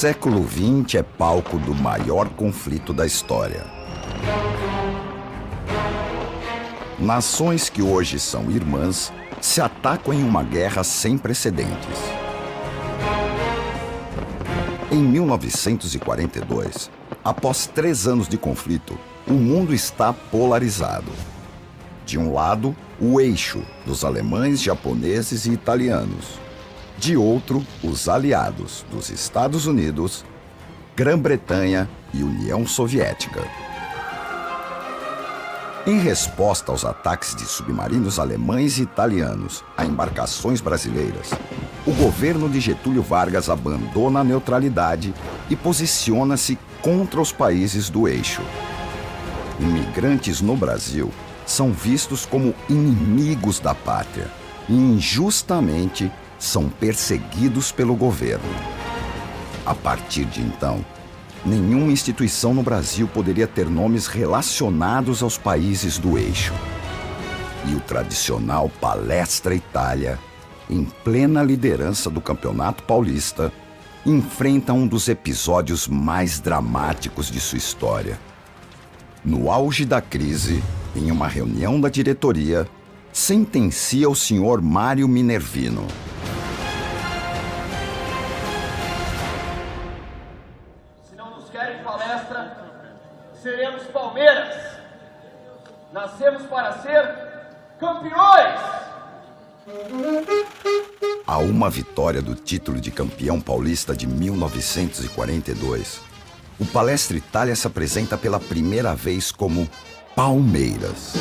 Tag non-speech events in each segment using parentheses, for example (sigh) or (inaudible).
Século XX é palco do maior conflito da história. Nações que hoje são irmãs se atacam em uma guerra sem precedentes. Em 1942, após três anos de conflito, o mundo está polarizado. De um lado, o eixo dos alemães, japoneses e italianos. De outro, os aliados dos Estados Unidos, Grã-Bretanha e União Soviética. Em resposta aos ataques de submarinos alemães e italianos a embarcações brasileiras, o governo de Getúlio Vargas abandona a neutralidade e posiciona-se contra os países do eixo. Imigrantes no Brasil são vistos como inimigos da pátria e injustamente são perseguidos pelo governo. A partir de então, nenhuma instituição no Brasil poderia ter nomes relacionados aos países do eixo. E o tradicional Palestra Itália, em plena liderança do Campeonato Paulista, enfrenta um dos episódios mais dramáticos de sua história. No auge da crise, em uma reunião da diretoria, sentencia o senhor Mário Minervino. Nascemos para ser campeões. A uma vitória do título de campeão paulista de 1942, o Palestra Itália se apresenta pela primeira vez como Palmeiras.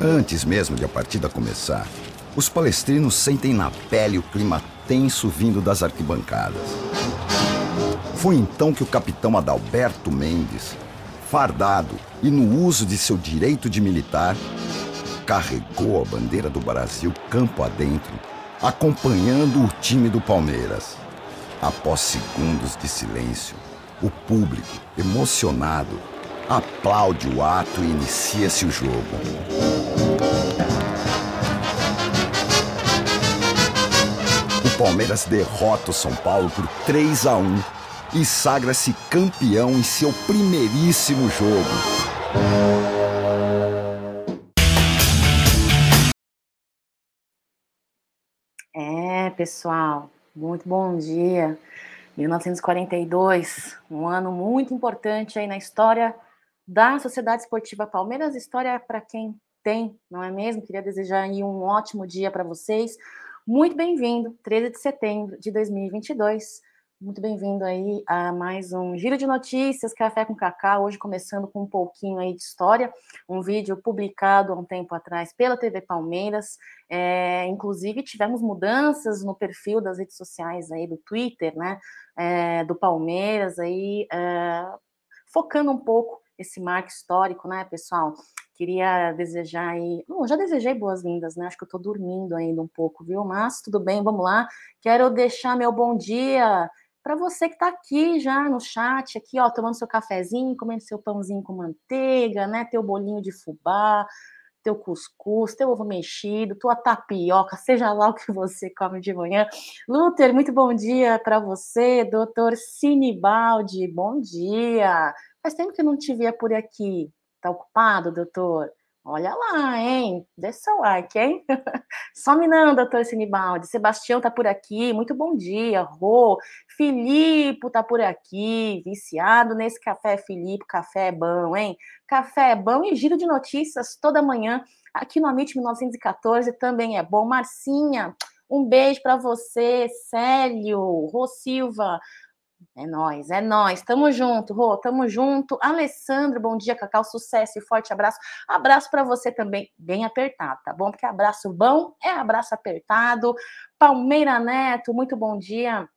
Antes mesmo de a partida começar, os palestrinos sentem na pele o clima tenso vindo das arquibancadas. Foi então que o capitão Adalberto Mendes, fardado e no uso de seu direito de militar, carregou a bandeira do Brasil campo adentro, acompanhando o time do Palmeiras. Após segundos de silêncio, o público, emocionado, aplaude o ato e inicia-se o jogo. O Palmeiras derrota o São Paulo por 3 a 1 e sagra-se campeão em seu primeiríssimo jogo. É, pessoal, muito bom dia. 1942, um ano muito importante aí na história da Sociedade Esportiva Palmeiras, história para quem tem, não é mesmo? Queria desejar aí um ótimo dia para vocês. Muito bem-vindo, 13 de setembro de 2022. Muito bem-vindo aí a mais um Giro de Notícias, Café com Cacá, hoje começando com um pouquinho aí de história, um vídeo publicado há um tempo atrás pela TV Palmeiras, é, inclusive tivemos mudanças no perfil das redes sociais aí, do Twitter, né, é, do Palmeiras aí, é, focando um pouco esse marco histórico, né, pessoal? Queria desejar aí. Bom, já desejei boas-vindas, né? Acho que eu tô dormindo ainda um pouco, viu? Mas tudo bem, vamos lá. Quero deixar meu bom dia para você que está aqui já no chat, aqui, ó, tomando seu cafezinho, comendo seu pãozinho com manteiga, né? Teu bolinho de fubá, teu cuscuz, teu ovo mexido, tua tapioca, seja lá o que você come de manhã. Luther, muito bom dia para você. Doutor Sinibaldi, bom dia. Faz tempo que eu não te via por aqui. Tá ocupado, doutor? Olha lá, hein? Deixa seu like, hein? Some não, doutor Sinibaldi. Sebastião tá por aqui. Muito bom dia. Rô. Filipe tá por aqui. Viciado nesse café, Filipe. Café é bom, hein? Café é bom e giro de notícias toda manhã aqui no Amit 1914 também é bom. Marcinha, um beijo para você. Célio, Rô Silva. É nós, é nós. Tamo junto, Rô, tamo junto. Alessandro, bom dia, Cacau, sucesso e forte abraço. Abraço para você também, bem apertado, tá bom? Porque abraço bom é abraço apertado. Palmeira Neto, muito bom dia.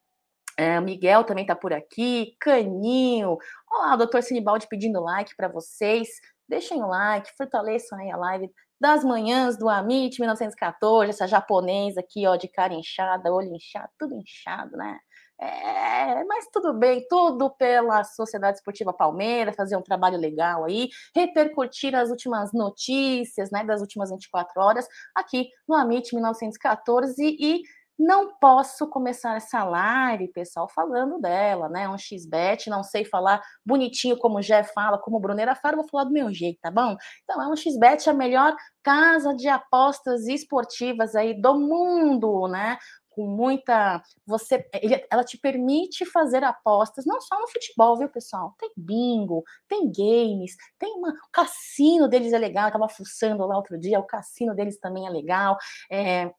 É, Miguel também tá por aqui. Caninho. Olá, o doutor Sinibaldi pedindo like para vocês. Deixem o like, fortaleçam aí a live das manhãs do Amit 1914, essa japonesa aqui, ó, de cara inchada, olho inchado, tudo inchado, né? É, mas tudo bem, tudo pela Sociedade Esportiva Palmeiras, fazer um trabalho legal aí, repercutir as últimas notícias, né, das últimas 24 horas aqui no Amit 1914 e não posso começar essa live, pessoal, falando dela, né? Um XBet, não sei falar bonitinho como o Jeff fala, como o Bruneira fala, vou falar do meu jeito, tá bom? Então, é um XBet a melhor casa de apostas esportivas aí do mundo, né? Com muita. Você, ela te permite fazer apostas, não só no futebol, viu, pessoal? Tem bingo, tem games, tem uma. O cassino deles é legal, eu tava fuçando lá outro dia, o cassino deles também é legal. É,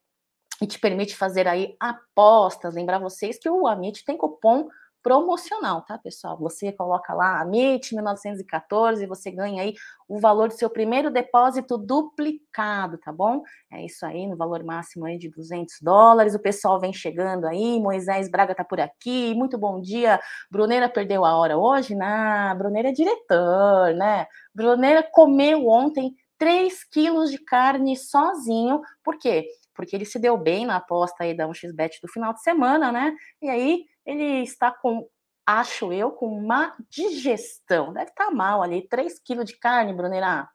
e te permite fazer aí apostas. Lembrar vocês que o Amit tem cupom promocional, tá, pessoal? Você coloca lá Amit 1914 e você ganha aí o valor do seu primeiro depósito duplicado, tá bom? É isso aí, no valor máximo aí de 200 dólares. O pessoal vem chegando aí, Moisés Braga tá por aqui. Muito bom dia. Bruneira perdeu a hora hoje? Não, Bruneira é diretor, né? Bruneira comeu ontem 3 quilos de carne sozinho, por quê? porque ele se deu bem na aposta aí da 1xBet do final de semana, né? E aí ele está com, acho eu, com uma digestão. Deve estar tá mal ali, 3 quilos de carne, Brunerá.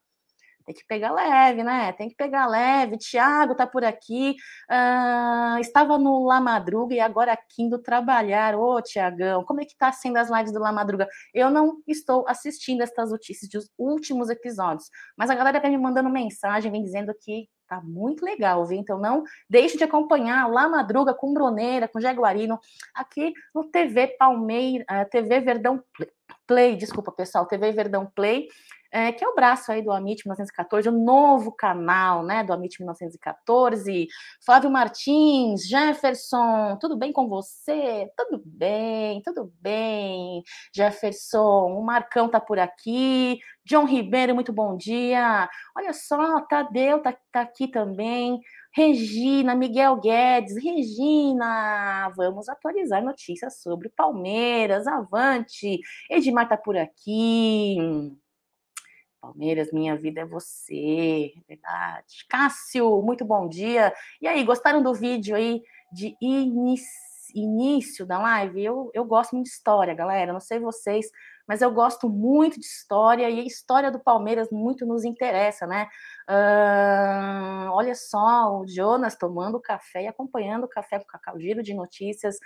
Tem que pegar leve, né? Tem que pegar leve. Tiago tá por aqui. Uh, estava no La Madruga e agora aqui indo trabalhar. Ô, Tiagão, como é que tá sendo as lives do La Madruga? Eu não estou assistindo estas notícias dos últimos episódios, mas a galera vem me mandando mensagem, vem dizendo que Tá muito legal, viu? Então não deixe de acompanhar lá Madruga com Broneira, com Jaguarino, aqui no TV Palmeira, eh, TV Verdão Play, desculpa pessoal, TV Verdão Play é, que é o braço aí do Amit 1914, o novo canal, né, do Amit 1914. Flávio Martins, Jefferson, tudo bem com você? Tudo bem, tudo bem, Jefferson. O Marcão tá por aqui. John Ribeiro, muito bom dia. Olha só, Tadeu tá, tá aqui também. Regina, Miguel Guedes, Regina, vamos atualizar notícias sobre Palmeiras, avante. Edmar tá por aqui. Palmeiras, minha vida é você, verdade. Cássio, muito bom dia. E aí, gostaram do vídeo aí de início da live? Eu, eu gosto muito de história, galera. Não sei vocês, mas eu gosto muito de história e a história do Palmeiras muito nos interessa, né? Uh, olha só, o Jonas tomando café e acompanhando o café com cacau, giro de notícias.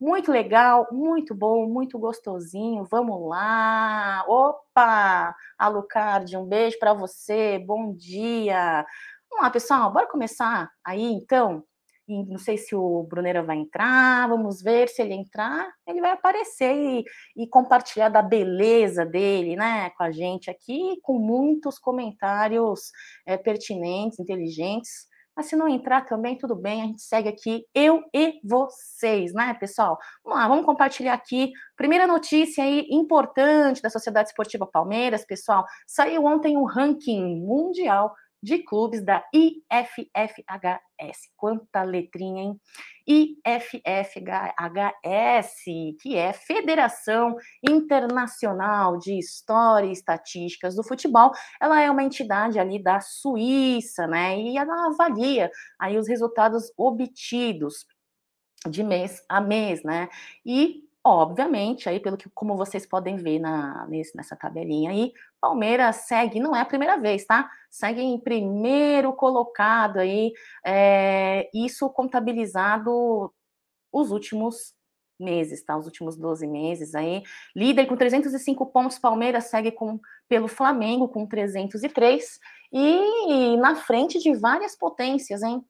Muito legal, muito bom, muito gostosinho. Vamos lá. Opa! Alucard, um beijo para você. Bom dia. Vamos lá, pessoal, bora começar aí então. não sei se o Bruneira vai entrar, vamos ver se ele entrar, ele vai aparecer e, e compartilhar da beleza dele, né, com a gente aqui, com muitos comentários é, pertinentes, inteligentes mas se não entrar também, tudo bem, a gente segue aqui, eu e vocês, né, pessoal? Vamos lá, vamos compartilhar aqui. Primeira notícia aí importante da Sociedade Esportiva Palmeiras, pessoal. Saiu ontem o ranking mundial de clubes da IFFHS. Quanta letrinha, hein? IFFHS, que é Federação Internacional de História e Estatísticas do Futebol. Ela é uma entidade ali da Suíça, né? E ela avalia aí os resultados obtidos de mês a mês, né? E obviamente, aí pelo que como vocês podem ver na nesse, nessa tabelinha aí, Palmeiras segue, não é a primeira vez, tá? Segue em primeiro colocado aí, é, isso contabilizado os últimos meses, tá? Os últimos 12 meses aí. Líder com 305 pontos, Palmeiras segue com, pelo Flamengo com 303 e na frente de várias potências, hein?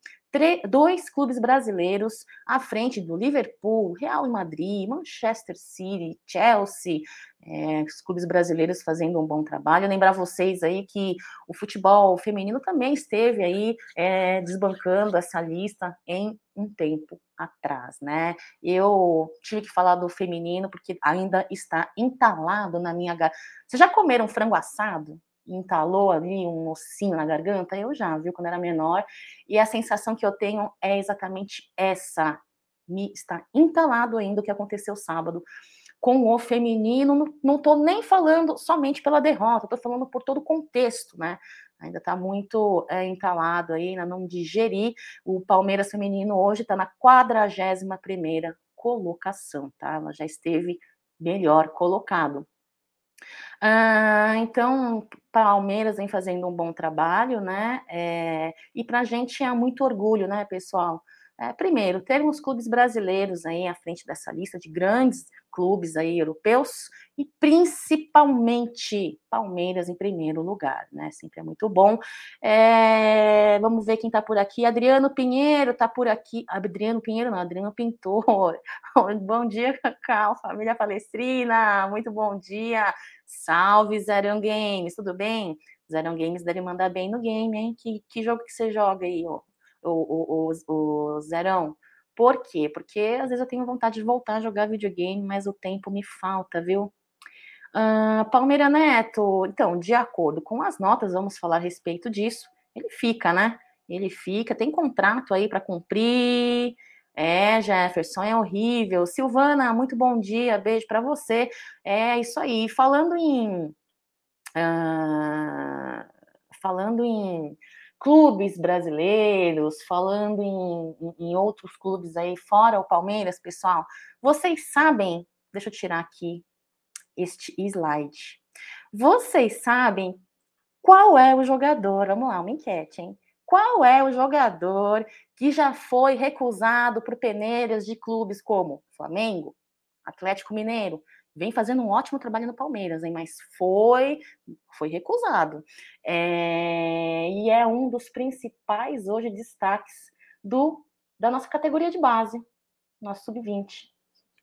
Dois clubes brasileiros à frente do Liverpool, Real Madrid, Manchester City, Chelsea, é, os clubes brasileiros fazendo um bom trabalho. Lembrar vocês aí que o futebol feminino também esteve aí é, desbancando essa lista em um tempo atrás, né? Eu tive que falar do feminino porque ainda está entalado na minha. Vocês já comeram frango assado? Entalou ali um ossinho na garganta? Eu já, viu, quando era menor. E a sensação que eu tenho é exatamente essa. Me está entalado ainda o que aconteceu sábado com o feminino. Não estou nem falando somente pela derrota, estou falando por todo o contexto, né? Ainda está muito é, entalado aí, ainda não digeri. O Palmeiras feminino hoje está na 41 primeira colocação, tá? Ela já esteve melhor colocado. Ah, então, Palmeiras vem fazendo um bom trabalho, né? É, e para a gente é muito orgulho, né, pessoal? É, primeiro, termos clubes brasileiros aí à frente dessa lista de grandes clubes aí europeus e principalmente Palmeiras em primeiro lugar, né? Sempre é muito bom. É, vamos ver quem está por aqui. Adriano Pinheiro está por aqui. Adriano Pinheiro não, Adriano Pintor. (laughs) bom dia, Cacau, família palestrina. Muito bom dia. Salve, Zerão Games, tudo bem? Zerão Games deve mandar bem no game, hein? Que, que jogo que você joga aí, ó? o, o, o Zerão. Por quê? Porque às vezes eu tenho vontade de voltar a jogar videogame, mas o tempo me falta, viu? Uh, Palmeira Neto, então, de acordo com as notas, vamos falar a respeito disso. Ele fica, né? Ele fica, tem contrato aí para cumprir. É, Jefferson, é horrível. Silvana, muito bom dia, beijo para você. É isso aí. Falando em. Uh, falando em clubes brasileiros, falando em, em, outros clubes aí, fora o Palmeiras, pessoal, vocês sabem, deixa eu tirar aqui este slide. Vocês sabem qual é o jogador? Vamos lá, uma enquete, hein? Qual é o jogador que já foi recusado por peneiras de clubes como Flamengo, Atlético Mineiro, vem fazendo um ótimo trabalho no Palmeiras, hein? mas foi, foi recusado. É, e é um dos principais hoje destaques do, da nossa categoria de base, nosso sub-20.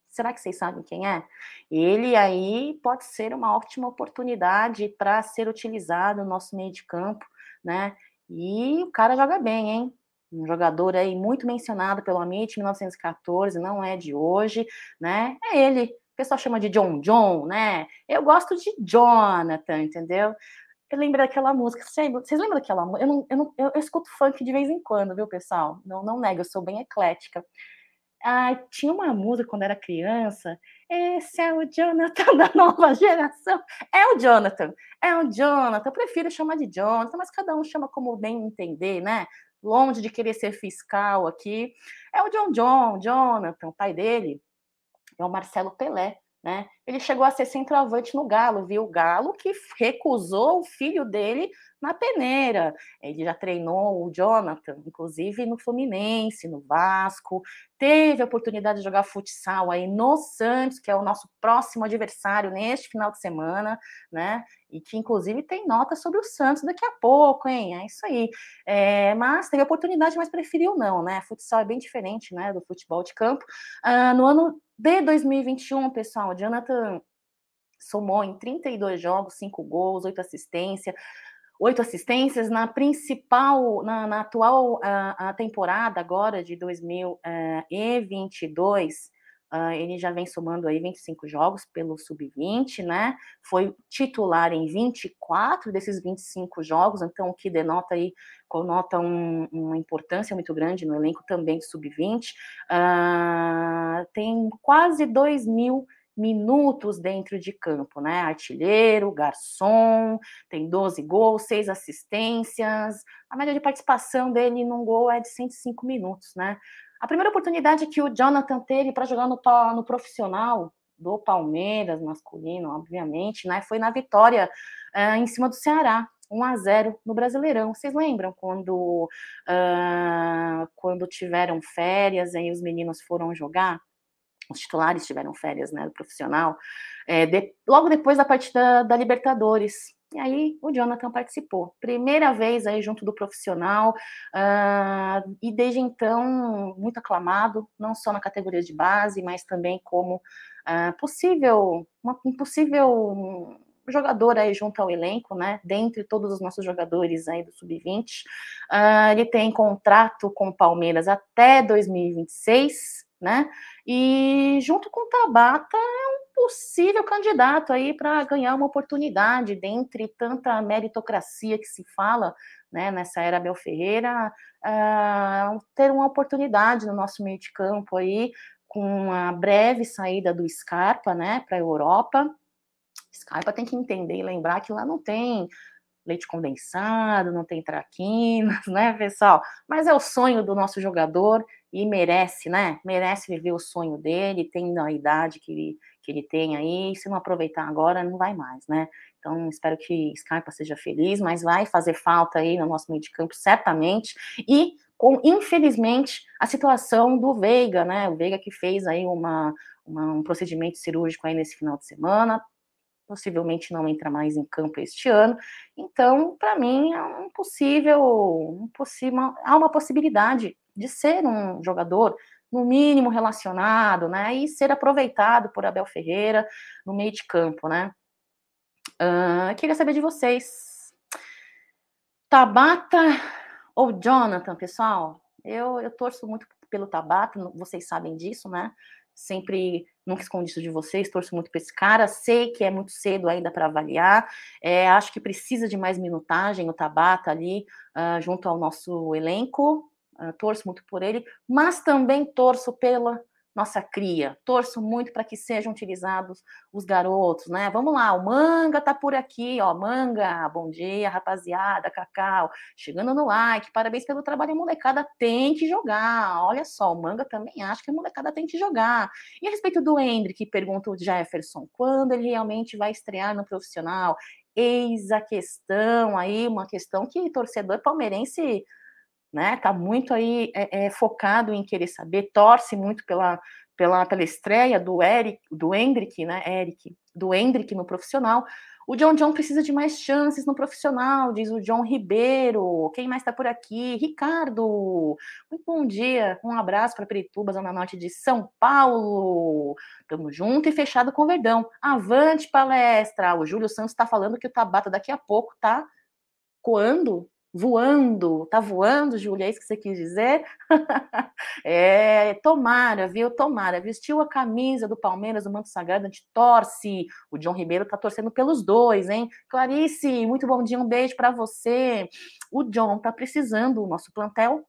Será que vocês sabem quem é? Ele aí pode ser uma ótima oportunidade para ser utilizado no nosso meio de campo, né? E o cara joga bem, hein? um jogador aí muito mencionado pelo Amit 1914, não é de hoje, né? É ele, pessoal chama de John John, né? Eu gosto de Jonathan, entendeu? Eu lembro daquela música. Vocês lembram daquela música? Eu, não, eu, não, eu, eu, escuto funk de vez em quando, viu, pessoal? Não, não nego, eu sou bem eclética. Ah, tinha uma música quando era criança. Esse é o Jonathan (laughs) da nova geração. É o Jonathan, é o Jonathan. Eu prefiro chamar de Jonathan, mas cada um chama como bem entender, né? Longe de querer ser fiscal aqui. É o John John, Jonathan, pai dele é o Marcelo Pelé, né? Ele chegou a ser centroavante no Galo, viu? O Galo que recusou o filho dele na peneira. Ele já treinou o Jonathan, inclusive no Fluminense, no Vasco. Teve a oportunidade de jogar futsal aí no Santos, que é o nosso próximo adversário neste final de semana, né? E que inclusive tem nota sobre o Santos daqui a pouco, hein? É isso aí. É, mas teve oportunidade, mas preferiu não, né? Futsal é bem diferente, né? Do futebol de campo. Ah, no ano de 2021, pessoal, Jonathan somou em 32 jogos, 5 gols, 8 assistências oito assistências na principal, na, na atual a, a temporada agora de 2022. Uh, ele já vem somando aí 25 jogos pelo sub-20, né? Foi titular em 24 desses 25 jogos, então o que denota aí, conota um, uma importância muito grande no elenco também do sub-20. Uh, tem quase 2 mil minutos dentro de campo, né? Artilheiro, garçom, tem 12 gols, 6 assistências. A média de participação dele num gol é de 105 minutos, né? A primeira oportunidade que o Jonathan teve para jogar no, no profissional do Palmeiras, masculino, obviamente, né? Foi na vitória uh, em cima do Ceará, 1 a 0 no Brasileirão. Vocês lembram quando, uh, quando tiveram férias e os meninos foram jogar? os titulares tiveram férias, né, do profissional, é, de, logo depois da partida da Libertadores. E aí o Jonathan participou. Primeira vez aí junto do profissional, uh, e desde então muito aclamado, não só na categoria de base, mas também como uh, possível, uma, um possível jogador aí junto ao elenco, né? Dentre todos os nossos jogadores aí do Sub-20. Uh, ah, ele tem contrato com o Palmeiras até 2026 né? E junto com o Tabata é um possível candidato aí para ganhar uma oportunidade dentre tanta meritocracia que se fala, né, nessa era Bel Ferreira, uh, ter uma oportunidade no nosso meio de campo aí com a breve saída do Scarpa, né, para a Europa. Scarpa tem que entender e lembrar que lá não tem leite condensado, não tem traquinas, (laughs) né, pessoal? Mas é o sonho do nosso jogador e merece, né? Merece viver o sonho dele, tem a idade que ele, que ele tem aí, se não aproveitar agora, não vai mais, né? Então, espero que Scarpa seja feliz, mas vai fazer falta aí no nosso meio de campo, certamente. E com, infelizmente, a situação do Veiga, né? O Veiga que fez aí uma, uma, um procedimento cirúrgico aí nesse final de semana, possivelmente não entra mais em campo este ano. Então, para mim, é um possível, um possível, há uma possibilidade de ser um jogador no mínimo relacionado, né, e ser aproveitado por Abel Ferreira no meio de campo, né. Uh, queria saber de vocês, Tabata ou Jonathan, pessoal? Eu, eu torço muito pelo Tabata, vocês sabem disso, né? Sempre nunca escondi isso de vocês, torço muito para esse cara. Sei que é muito cedo ainda para avaliar. É, acho que precisa de mais minutagem o Tabata ali uh, junto ao nosso elenco. Uh, torço muito por ele, mas também torço pela nossa cria. Torço muito para que sejam utilizados os garotos, né? Vamos lá, o Manga tá por aqui, ó. Manga, bom dia, rapaziada, Cacau, chegando no like, parabéns pelo trabalho, a molecada tem que jogar. Olha só, o Manga também acha que a molecada tem que jogar. E a respeito do Hendrick, pergunta o Jefferson, quando ele realmente vai estrear no profissional? Eis a questão aí, uma questão que torcedor palmeirense né? Tá muito aí é, é, focado em querer saber, torce muito pela, pela, pela estreia do Eric, do Hendrick, né? Eric, do Hendrick no profissional. O John John precisa de mais chances no profissional, diz o John Ribeiro. Quem mais está por aqui? Ricardo. Muito bom dia. Um abraço para Perituba, Zona Norte de São Paulo. Tamo junto e fechado com o Verdão. Avante palestra. O Júlio Santos está falando que o Tabata daqui a pouco tá coando voando, tá voando, Júlia, é isso que você quis dizer? (laughs) é, tomara, viu? Tomara. Vestiu a camisa do Palmeiras, do Manto Sagrado, a gente torce. O John Ribeiro tá torcendo pelos dois, hein? Clarice, muito bom dia, um beijo para você. O John tá precisando, o nosso plantel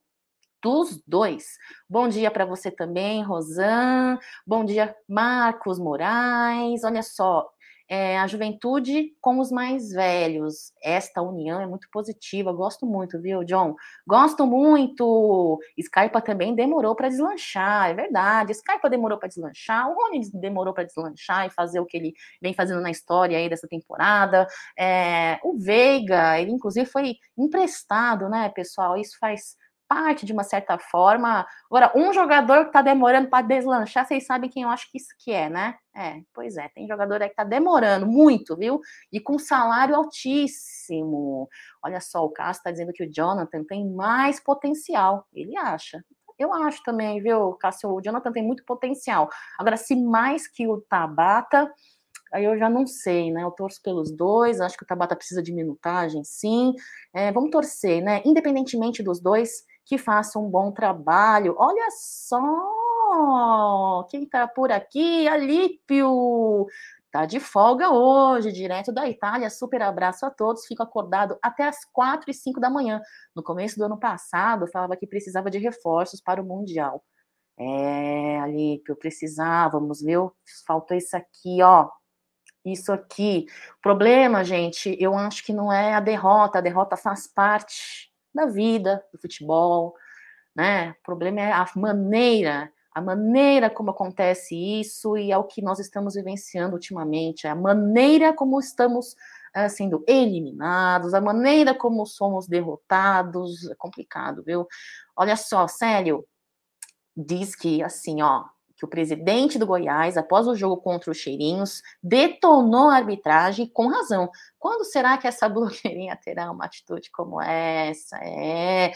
dos dois. Bom dia para você também, Rosan. Bom dia, Marcos Moraes. Olha só, é, a juventude com os mais velhos. Esta união é muito positiva, gosto muito, viu, John? Gosto muito. Skypa também demorou para deslanchar, é verdade. Skypa demorou para deslanchar, o Rony demorou para deslanchar e fazer o que ele vem fazendo na história aí dessa temporada. É, o Veiga, ele inclusive foi emprestado, né, pessoal? Isso faz parte de uma certa forma. Agora, um jogador que está demorando para deslanchar, vocês sabem quem eu acho que isso que é, né? É, pois é, tem jogador aí que está demorando muito, viu? E com salário altíssimo. Olha só, o Cássio está dizendo que o Jonathan tem mais potencial. Ele acha. Eu acho também, viu, Cássio? O Jonathan tem muito potencial. Agora, se mais que o Tabata, aí eu já não sei, né? Eu torço pelos dois, acho que o Tabata precisa de minutagem, sim. É, vamos torcer, né? Independentemente dos dois, que faça um bom trabalho. Olha só, quem está por aqui? Alípio. Tá de folga hoje, direto da Itália. Super abraço a todos. Fico acordado até as 4 e 5 da manhã. No começo do ano passado, falava que precisava de reforços para o Mundial. É, Alípio, precisávamos, viu? Faltou isso aqui, ó. Isso aqui. O problema, gente, eu acho que não é a derrota. A derrota faz parte da vida, do futebol, né? O problema é a maneira, a maneira como acontece isso e é o que nós estamos vivenciando ultimamente, é a maneira como estamos uh, sendo eliminados, a maneira como somos derrotados, é complicado, viu? Olha só, sério, diz que assim, ó, que o presidente do Goiás, após o jogo contra os Cheirinhos, detonou a arbitragem com razão. Quando será que essa (laughs) blogueirinha terá uma atitude como essa? É,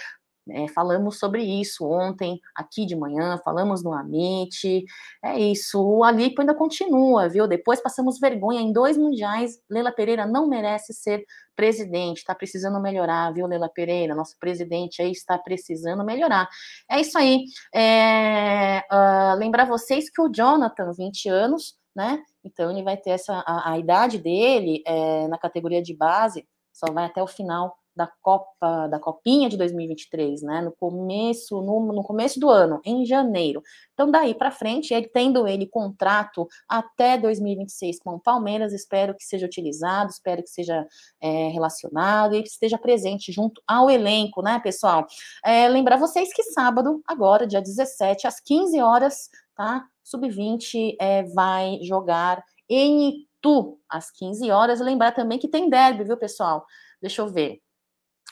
é, falamos sobre isso ontem, aqui de manhã, falamos no Amit. É isso, o Alipo ainda continua, viu? Depois passamos vergonha em dois mundiais. Leila Pereira não merece ser presidente, está precisando melhorar, viu, Leila Pereira? Nosso presidente aí está precisando melhorar. É isso aí. É, uh, lembrar vocês que o Jonathan, 20 anos, né? Então ele vai ter essa a, a idade dele é, na categoria de base, só vai até o final da Copa, da Copinha de 2023, né? No começo, no, no começo do ano, em janeiro. Então, daí para frente, ele tendo ele contrato até 2026 com o Palmeiras, espero que seja utilizado, espero que seja é, relacionado e que esteja presente junto ao elenco, né, pessoal? É, lembrar vocês que sábado, agora, dia 17, às 15 horas, tá? Sub-20 é, vai jogar em Itu, às 15 horas. Lembrar também que tem derby, viu, pessoal? Deixa eu ver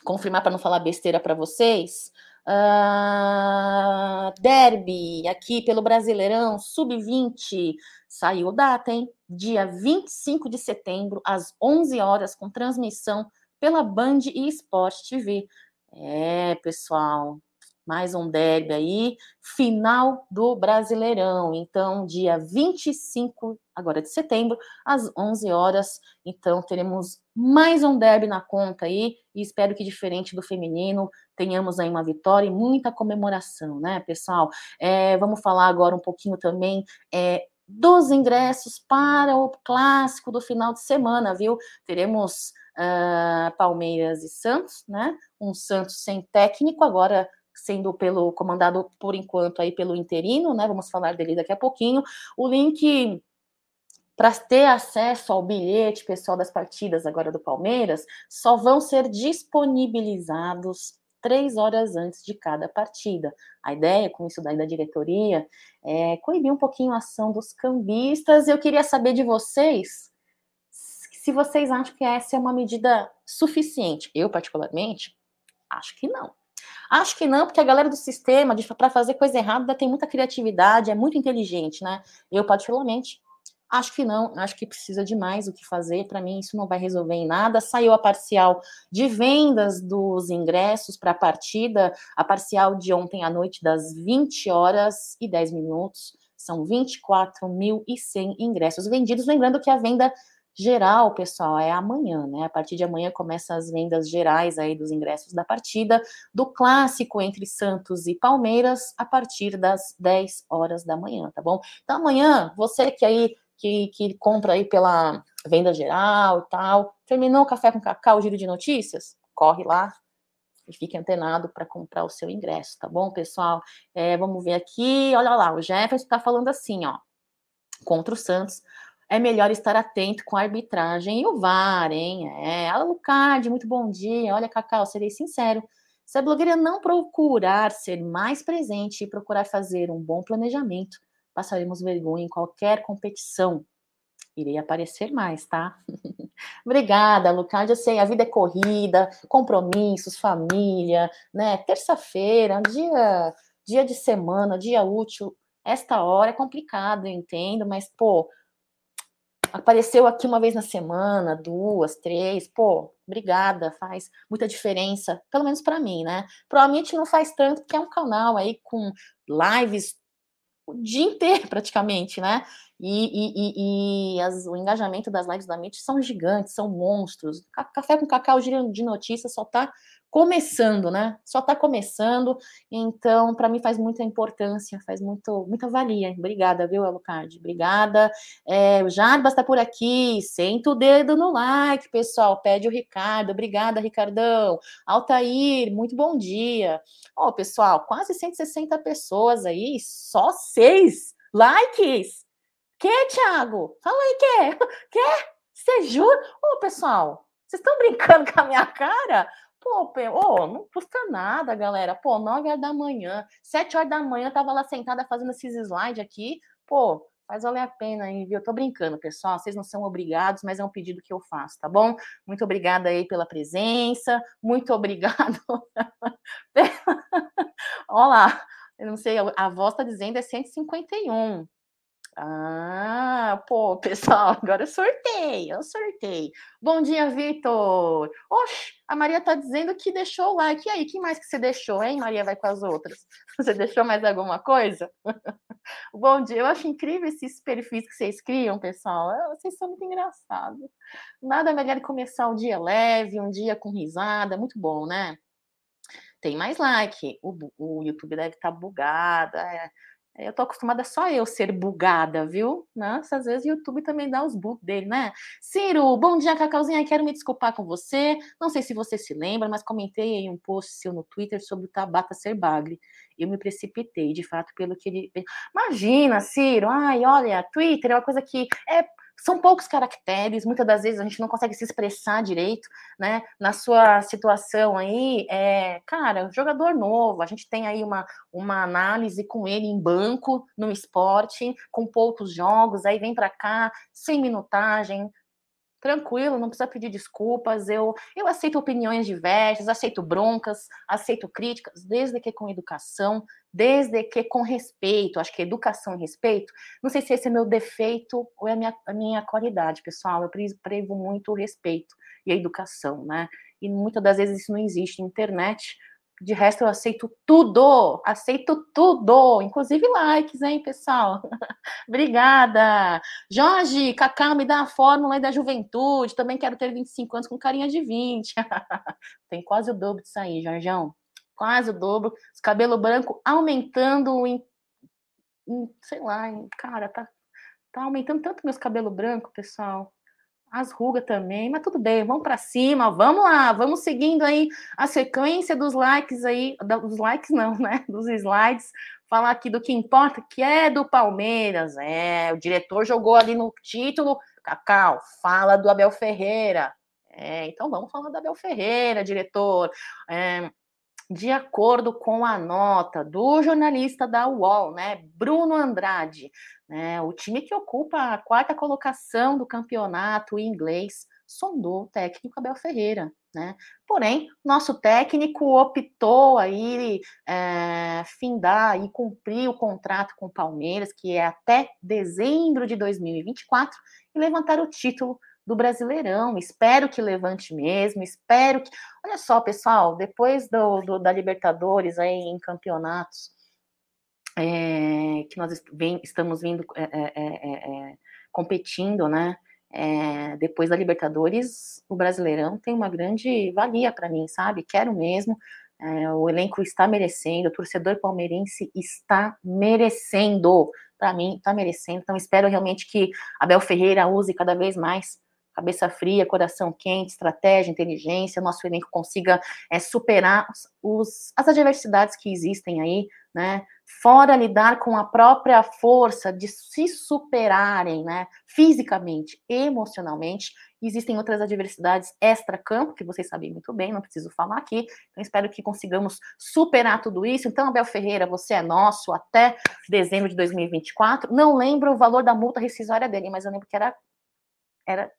confirmar para não falar besteira para vocês. Uh, derby, aqui pelo Brasileirão, sub-20, saiu data, hein? Dia 25 de setembro, às 11 horas, com transmissão pela Band e Sport TV. É, pessoal, mais um derby aí, final do Brasileirão. Então, dia 25 agora de setembro, às 11 horas. Então, teremos mais um derby na conta aí, e espero que, diferente do feminino, tenhamos aí uma vitória e muita comemoração, né, pessoal? É, vamos falar agora um pouquinho também é, dos ingressos para o clássico do final de semana, viu? Teremos uh, Palmeiras e Santos, né? Um Santos sem técnico, agora sendo pelo comandado por enquanto aí pelo interino, né? Vamos falar dele daqui a pouquinho. O link para ter acesso ao bilhete pessoal das partidas agora do Palmeiras, só vão ser disponibilizados três horas antes de cada partida. A ideia com isso daí da diretoria é coibir um pouquinho a ação dos cambistas. Eu queria saber de vocês se vocês acham que essa é uma medida suficiente. Eu, particularmente, acho que não. Acho que não, porque a galera do sistema, para fazer coisa errada, tem muita criatividade, é muito inteligente, né? Eu, particularmente, acho que não, acho que precisa de mais o que fazer. Para mim, isso não vai resolver em nada. Saiu a parcial de vendas dos ingressos para a partida, a parcial de ontem à noite, das 20 horas e 10 minutos. São 24.100 ingressos vendidos. Lembrando que a venda geral, pessoal, é amanhã, né? A partir de amanhã começam as vendas gerais aí dos ingressos da partida do clássico entre Santos e Palmeiras a partir das 10 horas da manhã, tá bom? Então amanhã, você que aí que, que compra aí pela venda geral e tal, terminou o café com cacau, o giro de notícias? Corre lá, e fique antenado para comprar o seu ingresso, tá bom, pessoal? É, vamos ver aqui, olha lá, o Jefferson está falando assim, ó, contra o Santos, é melhor estar atento com a arbitragem e o VAR, hein? É, Alucard, muito bom dia. Olha, Cacau, serei sincero. Se a blogueira não procurar ser mais presente e procurar fazer um bom planejamento, passaremos vergonha em qualquer competição. Irei aparecer mais, tá? (laughs) Obrigada, Lucard. Eu sei, a vida é corrida, compromissos, família, né? Terça-feira, dia, dia de semana, dia útil. Esta hora é complicado, eu entendo, mas, pô, apareceu aqui uma vez na semana, duas, três, pô, obrigada, faz muita diferença, pelo menos para mim, né? Provavelmente não faz tanto, porque é um canal aí com lives o dia inteiro, (laughs) praticamente, né? E, e, e, e as, o engajamento das lives da Mitch são gigantes, são monstros. Café com Cacau Giro de Notícias só tá começando, né? Só está começando, então para mim faz muita importância, faz muito, muita valia. Obrigada, viu, Alucard? Obrigada. É, o Jarbas está por aqui, senta o dedo no like, pessoal. Pede o Ricardo. Obrigada, Ricardão. Altair, muito bom dia. Ó, oh, pessoal, quase 160 pessoas aí, só seis likes. Que, Thiago? Fala aí, que? (laughs) Que? Você jura? Ô, oh, pessoal, vocês estão brincando (laughs) com a minha cara? Pô, não custa nada, galera. Pô, 9 horas da manhã, 7 horas da manhã, eu tava lá sentada fazendo esses slides aqui. Pô, faz valer a pena, hein, viu? Eu tô brincando, pessoal. Vocês não são obrigados, mas é um pedido que eu faço, tá bom? Muito obrigada aí pela presença. Muito obrigado. (laughs) Olha lá, eu não sei, a voz tá dizendo é 151. Ah, pô, (laughs) pessoal, agora eu sorteio, eu sorteio. Bom dia, Vitor. Oxe, a Maria tá dizendo que deixou o like. E aí, que mais que você deixou, hein? Maria vai com as outras. (laughs) Você deixou mais alguma coisa? (laughs) Bom dia, eu acho incrível esses perfis que vocês criam, pessoal. Vocês são muito engraçados. Nada melhor que começar o dia leve, um dia com risada, muito bom, né? Tem mais like. O, o YouTube deve estar tá bugado. É eu tô acostumada só eu ser bugada, viu? Nossa, às vezes o YouTube também dá os bugs dele, né? Ciro, bom dia, Cacauzinha. Quero me desculpar com você. Não sei se você se lembra, mas comentei aí um post seu no Twitter sobre o Tabata ser bagre. Eu me precipitei, de fato, pelo que ele. Imagina, Ciro. Ai, olha, Twitter é uma coisa que é são poucos caracteres, muitas das vezes a gente não consegue se expressar direito, né? Na sua situação aí, é, cara, jogador novo, a gente tem aí uma, uma análise com ele em banco, no esporte, com poucos jogos, aí vem para cá, sem minutagem, tranquilo, não precisa pedir desculpas. Eu, eu aceito opiniões diversas, aceito broncas, aceito críticas, desde que com educação, desde que com respeito. Acho que educação e respeito, não sei se esse é meu defeito ou é a minha, a minha qualidade, pessoal. Eu prevo muito o respeito e a educação, né? E muitas das vezes isso não existe. Internet, de resto, eu aceito tudo, aceito tudo, inclusive likes, hein, pessoal? (laughs) Obrigada. Jorge, Cacá, me dá a fórmula aí da juventude. Também quero ter 25 anos com carinha de 20. (laughs) Tem quase o dobro disso aí, Jorgeão. Quase o dobro. Os cabelo branco aumentando em, em sei lá, em, cara, tá, tá aumentando tanto meus cabelos brancos, pessoal as rugas também, mas tudo bem, vamos para cima, vamos lá, vamos seguindo aí a sequência dos likes aí, dos likes não, né, (laughs) dos slides, falar aqui do que importa, que é do Palmeiras, é, o diretor jogou ali no título, Cacau, fala do Abel Ferreira, é, então vamos falar do Abel Ferreira, diretor, é, de acordo com a nota do jornalista da UOL, né, Bruno Andrade, né, o time que ocupa a quarta colocação do campeonato inglês sondou o técnico Abel Ferreira, né? Porém, nosso técnico optou aí é, findar e cumprir o contrato com o Palmeiras, que é até dezembro de 2024, e levantar o título do Brasileirão. Espero que levante mesmo, espero que. Olha só, pessoal, depois do, do da Libertadores aí em campeonatos é, que nós vem, estamos vindo é, competindo, né? depois da Libertadores, o Brasileirão tem uma grande valia para mim, sabe? Quero mesmo. o elenco está merecendo, o torcedor palmeirense está merecendo. Para mim, está merecendo. Então, espero realmente que Abel Ferreira use cada vez mais cabeça fria, coração quente, estratégia, inteligência, nosso elenco consiga é, superar os, as adversidades que existem aí, né? Fora lidar com a própria força de se superarem, né? Fisicamente, emocionalmente, existem outras adversidades extra-campo, que vocês sabem muito bem, não preciso falar aqui. Então, espero que consigamos superar tudo isso. Então, Abel Ferreira, você é nosso até dezembro de 2024. Não lembro o valor da multa rescisória dele, mas eu lembro que era, era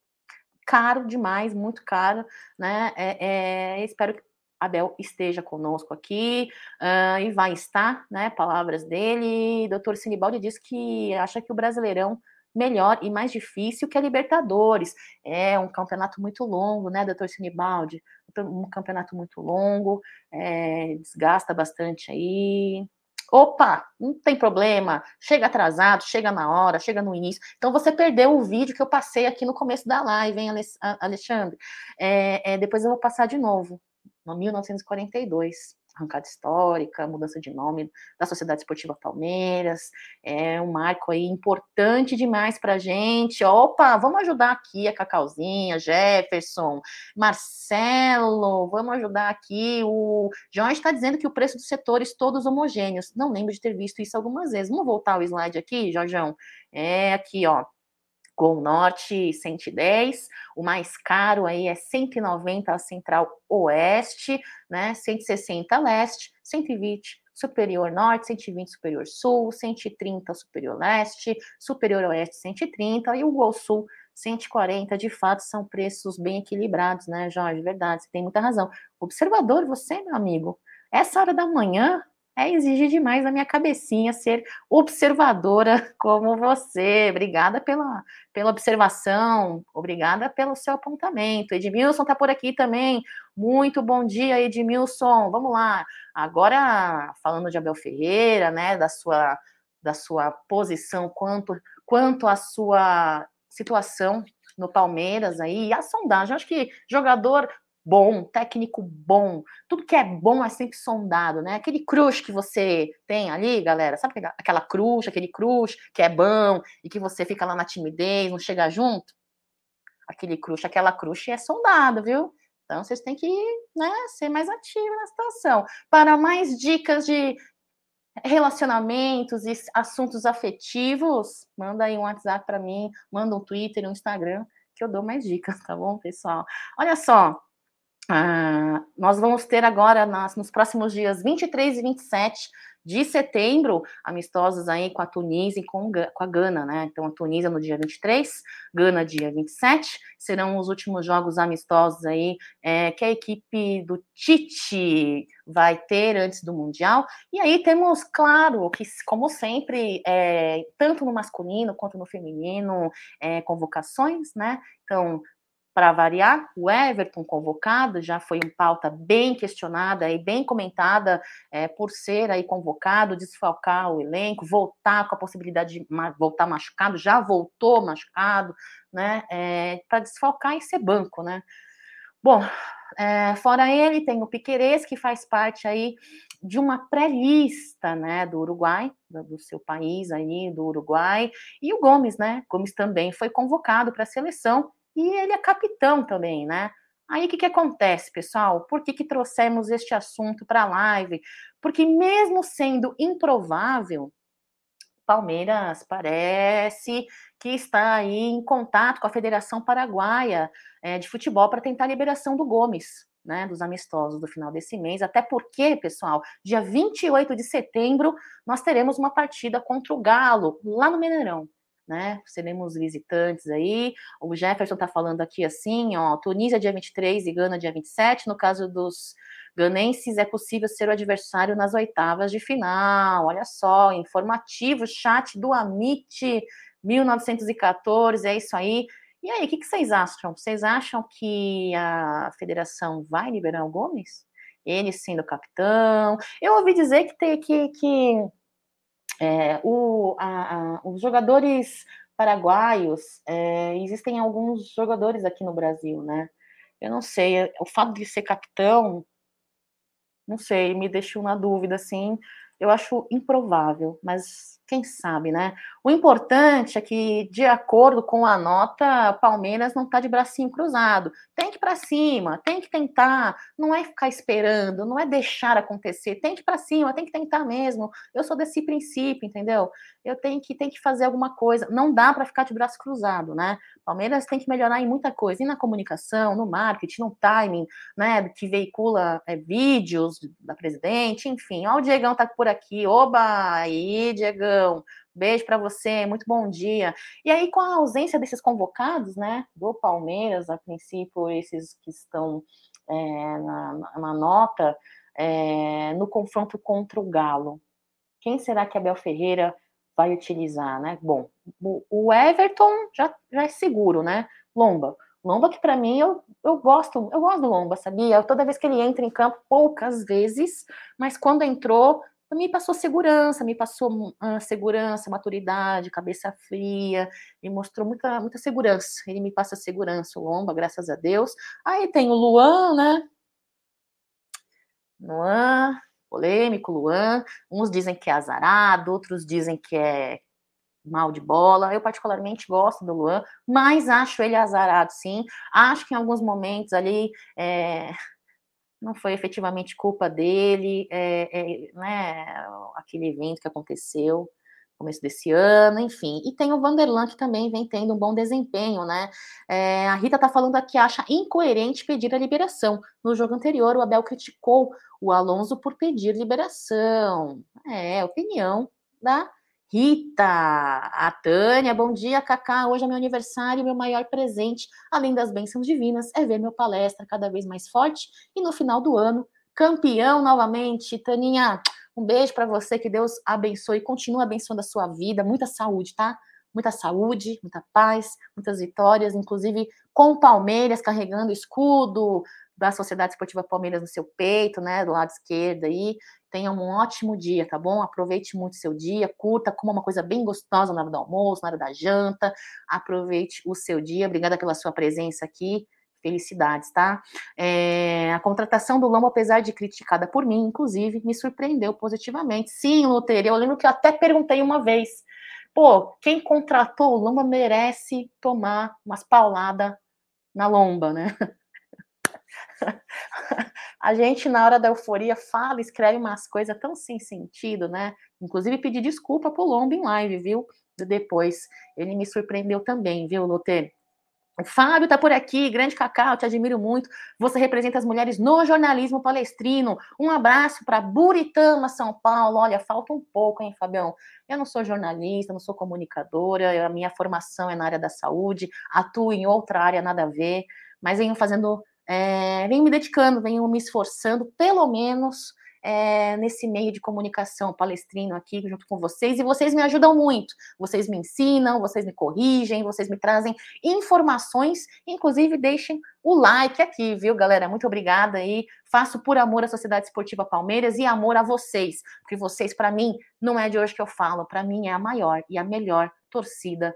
caro demais, muito caro, né? É, é, espero que Abel esteja conosco aqui uh, e vai estar, né? Palavras dele. Doutor Sinibaldi disse que acha que o Brasileirão melhor e mais difícil que a Libertadores. É um campeonato muito longo, né, doutor Sinibaldi? Um campeonato muito longo, é, desgasta bastante aí. Opa, não tem problema, chega atrasado, chega na hora, chega no início. Então você perdeu o vídeo que eu passei aqui no começo da live, hein, Alexandre? É, é, depois eu vou passar de novo, no 1942 arrancada histórica, mudança de nome da Sociedade Esportiva Palmeiras, é um marco aí importante demais para a gente. Opa, vamos ajudar aqui a Cacauzinha, Jefferson, Marcelo, vamos ajudar aqui. O Jorge está dizendo que o preço dos setores todos homogêneos. Não lembro de ter visto isso algumas vezes. Vamos voltar o slide aqui, Jorjão? É aqui, ó. Gol Norte 110, o mais caro aí é 190 a Central Oeste, né? 160 Leste, 120 Superior Norte, 120 Superior Sul, 130 Superior Leste, Superior Oeste 130 e o Gol Sul 140. De fato, são preços bem equilibrados, né, Jorge? Verdade, você tem muita razão. Observador, você, meu amigo, essa hora da manhã é exigir demais da minha cabecinha ser observadora (laughs) como você. Obrigada pela, pela observação, obrigada pelo seu apontamento. Edmilson está por aqui também. Muito bom dia, Edmilson. Vamos lá. Agora, falando de Abel Ferreira, né, da sua, da sua posição quanto, quanto à sua situação no Palmeiras aí, a sondagem, acho que jogador bom, técnico bom, tudo que é bom é sempre sondado, né? Aquele crush que você tem ali, galera, sabe aquela crush, aquele crush que é bom e que você fica lá na timidez, não chega junto? Aquele crush, aquela crush é sondada, viu? Então vocês têm que né, ser mais ativos na situação. Para mais dicas de relacionamentos e assuntos afetivos, manda aí um WhatsApp para mim, manda um Twitter, um Instagram, que eu dou mais dicas, (laughs) tá bom, pessoal? Olha só, ah, nós vamos ter agora, nas, nos próximos dias 23 e 27 de setembro, amistosos aí com a Tunísia e com, com a Gana, né? Então, a Tunísia no dia 23, Gana dia 27, serão os últimos jogos amistosos aí é, que a equipe do Tite vai ter antes do Mundial. E aí temos, claro, que como sempre, é, tanto no masculino quanto no feminino, é, convocações, né? Então, para variar, o Everton convocado já foi em pauta bem questionada e bem comentada é, por ser aí convocado, desfalcar o elenco, voltar com a possibilidade de voltar machucado, já voltou machucado, né? É, para desfalcar e ser banco, né? Bom, é, fora ele, tem o Piquerez, que faz parte aí de uma pré-lista, né, do Uruguai, do, do, seu país aí, do Uruguai, e o Gomes, né, Gomes também foi convocado para a seleção, e ele é capitão também, né? Aí o que, que acontece, pessoal? Por que, que trouxemos este assunto para a live? Porque mesmo sendo improvável, Palmeiras parece que está aí em contato com a Federação Paraguaia é, de Futebol para tentar a liberação do Gomes, né, dos amistosos do final desse mês, até porque, pessoal, dia 28 de setembro nós teremos uma partida contra o Galo, lá no Mineirão né? Seremos visitantes aí. O Jefferson está falando aqui assim, ó, Tunísia dia 23 e Gana dia 27. No caso dos ganenses, é possível ser o adversário nas oitavas de final. Olha só, informativo, chat do Amit 1914, é isso aí. E aí, o que, que vocês acham? Vocês acham que a federação vai liberar o Gomes? Ele sendo capitão. Eu ouvi dizer que tem que, que é, o, a, a, os jogadores paraguaios, é, existem alguns jogadores aqui no Brasil, né? Eu não sei, é, o fato de ser capitão, não sei, me deixou na dúvida, assim, eu acho improvável, mas quem sabe, né? O importante é que, de acordo com a nota, Palmeiras não está de bracinho cruzado. Tem que ir para cima, tem que tentar. Não é ficar esperando, não é deixar acontecer. Tem que ir para cima, tem que tentar mesmo. Eu sou desse princípio, entendeu? Eu tenho que, tenho que fazer alguma coisa. Não dá para ficar de braço cruzado, né? Palmeiras tem que melhorar em muita coisa, e na comunicação, no marketing, no timing, né? Que veicula é, vídeos da presidente, enfim. Ó, o Diegão tá por aqui. Oba! Aí, Diegão Beijo para você, muito bom dia. E aí, com a ausência desses convocados, né, do Palmeiras, a princípio, esses que estão é, na, na, nota, é, no confronto contra o Galo, quem será que Abel Ferreira vai utilizar, né? Bom, o Everton já, já é seguro, né? Lomba. Lomba que para mim eu, eu gosto, eu gosto do Lomba, sabia? Toda vez que ele entra em campo, poucas vezes, mas quando entrou, me passou segurança, me passou uh, segurança, maturidade, cabeça fria, me mostrou muita, muita segurança. Ele me passa segurança, o Lomba, graças a Deus. Aí tem o Luan, né? Luan, polêmico, Luan. Uns dizem que é azarado, outros dizem que é mal de bola. Eu, particularmente, gosto do Luan, mas acho ele azarado, sim. Acho que em alguns momentos ali. É não foi efetivamente culpa dele, é, é, né, aquele evento que aconteceu no começo desse ano, enfim. E tem o Vanderlan, que também vem tendo um bom desempenho, né? É, a Rita tá falando aqui, acha incoerente pedir a liberação. No jogo anterior, o Abel criticou o Alonso por pedir liberação. É, opinião da Rita, a Tânia, bom dia, Cacá. Hoje é meu aniversário, meu maior presente, além das bênçãos divinas, é ver meu palestra cada vez mais forte e no final do ano, campeão novamente. Taninha, um beijo para você, que Deus abençoe e continue abençoando a sua vida, muita saúde, tá? Muita saúde, muita paz, muitas vitórias, inclusive com Palmeiras carregando escudo, da Sociedade Esportiva Palmeiras no seu peito, né, do lado esquerdo aí. Tenha um ótimo dia, tá bom? Aproveite muito seu dia, curta, coma uma coisa bem gostosa na hora do almoço, na hora da janta. Aproveite o seu dia. Obrigada pela sua presença aqui. Felicidades, tá? É, a contratação do Lombo, apesar de criticada por mim, inclusive, me surpreendeu positivamente. Sim, Luter, eu lembro que eu até perguntei uma vez. Pô, quem contratou o Lomba merece tomar umas pauladas na lomba, né? (laughs) (laughs) a gente, na hora da euforia, fala, escreve umas coisas tão sem sentido, né? Inclusive, pedir desculpa pro Lombo em live, viu? Depois, ele me surpreendeu também, viu, Loter? O Fábio tá por aqui, grande Cacau, te admiro muito. Você representa as mulheres no jornalismo palestrino. Um abraço para Buritama, São Paulo. Olha, falta um pouco, hein, Fabião? Eu não sou jornalista, não sou comunicadora, a minha formação é na área da saúde, atuo em outra área, nada a ver, mas venho fazendo, é, venho me dedicando, venho me esforçando, pelo menos é, nesse meio de comunicação palestrino aqui junto com vocês, e vocês me ajudam muito. Vocês me ensinam, vocês me corrigem, vocês me trazem informações, inclusive deixem o like aqui, viu, galera? Muito obrigada aí. Faço por amor à Sociedade Esportiva Palmeiras e amor a vocês, porque vocês, para mim, não é de hoje que eu falo, para mim é a maior e a melhor torcida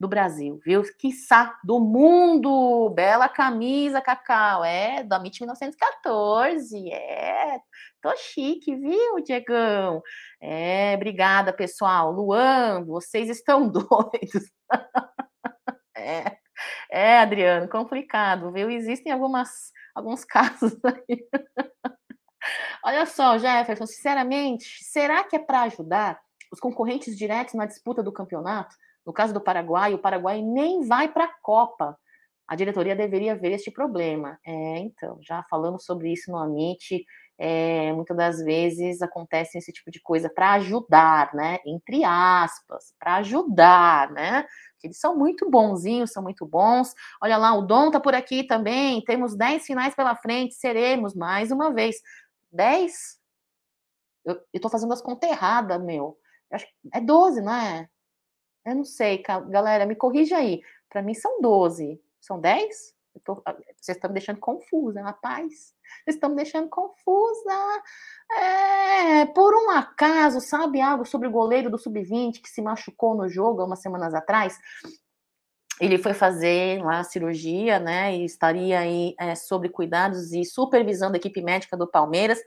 do Brasil, viu? Quiçá do mundo! Bela camisa, Cacau. É, da MIT 1914. É, tô chique, viu, Diegão? É, obrigada, pessoal. Luan, vocês estão (laughs) doidos. é, é, Adriano, complicado, viu? Existem algumas, alguns casos (laughs) aí. Olha só, Jefferson, sinceramente, será que é para ajudar os concorrentes diretos na disputa do campeonato? No caso do Paraguai, o Paraguai nem vai para a Copa. A diretoria deveria ver este problema. É, então, já falamos sobre isso no Amit. É, muitas das vezes acontece esse tipo de coisa para ajudar, né? Entre aspas, para ajudar, né? Eles são muito bonzinhos, são muito bons. Olha lá, o Dom tá por aqui também. Temos 10 finais pela frente, seremos mais uma vez. 10? Eu, tô fazendo as contas erradas, meu. É 12, não é? Eu não sei, galera, me corrija aí. Para mim são 12. São 10? Tô, ah, vocês estão me deixando confusa, rapaz. Vocês estão me deixando confusa. É, por um acaso, sabe algo sobre o goleiro do Sub-20 que se machucou no jogo há umas semanas atrás? Ele foi fazer lá a cirurgia, né? E estaria aí é, sobre cuidados e supervisão da equipe médica do Palmeiras.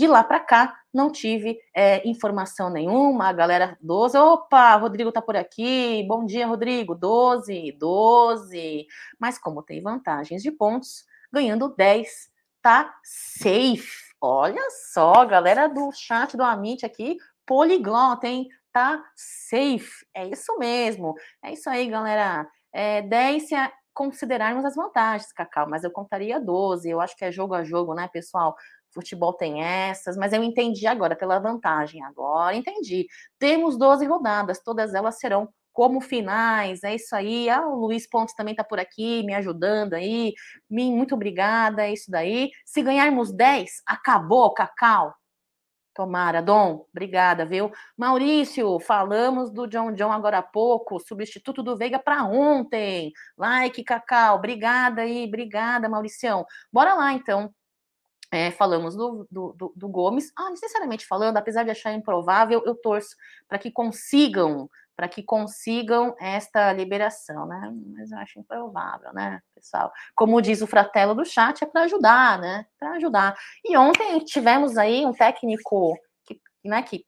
De lá para cá, não tive é, informação nenhuma. A galera 12, opa, Rodrigo tá por aqui. Bom dia, Rodrigo. 12, 12. Mas como tem vantagens de pontos, ganhando 10, tá safe. Olha só, galera do chat do Amit aqui, poliglota, hein? Tá safe. É isso mesmo. É isso aí, galera. É, 10 se considerarmos as vantagens, Cacau, mas eu contaria 12. Eu acho que é jogo a jogo, né, pessoal? Futebol tem essas, mas eu entendi agora pela vantagem. Agora entendi. Temos 12 rodadas, todas elas serão como finais. É isso aí. Ah, o Luiz Pontes também está por aqui, me ajudando aí. Muito obrigada, é isso daí. Se ganharmos 10, acabou, Cacau. Tomara, Dom, obrigada, viu? Maurício, falamos do John John agora há pouco, substituto do Veiga para ontem. Like, Cacau, obrigada aí, obrigada, Mauricião. Bora lá, então, é, falamos do, do, do, Gomes. Ah, necessariamente falando, apesar de achar improvável, eu torço para que consigam, para que consigam esta liberação, né? Mas eu acho improvável, né, pessoal? Como diz o fratelo do chat, é para ajudar, né? Para ajudar. E ontem tivemos aí um técnico que, né, que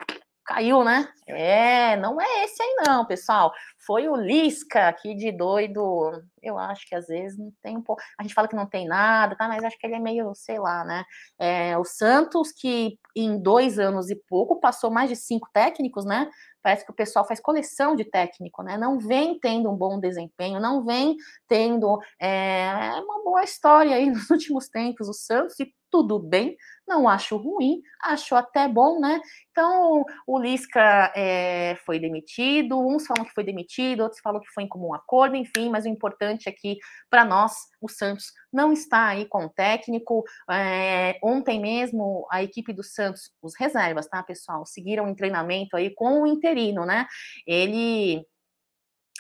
caiu, né? É, não é esse aí não, pessoal. Foi o Lisca aqui de doido. Eu acho que às vezes não tem um pouco. A gente fala que não tem nada, tá? Mas acho que ele é meio, sei lá, né? É, o Santos, que em dois anos e pouco passou mais de cinco técnicos, né? Parece que o pessoal faz coleção de técnico, né? Não vem tendo um bom desempenho, não vem tendo é, uma boa história aí (laughs) nos últimos tempos. O Santos, e tudo bem, não acho ruim, acho até bom, né? Então, o Lisca é, foi demitido, uns falam que foi demitido, outros falam que foi em comum acordo, enfim, mas o importante é que, para nós, o Santos não está aí com o técnico. É, ontem mesmo, a equipe do Santos, os reservas, tá, pessoal, seguiram em treinamento aí com o interino, né? Ele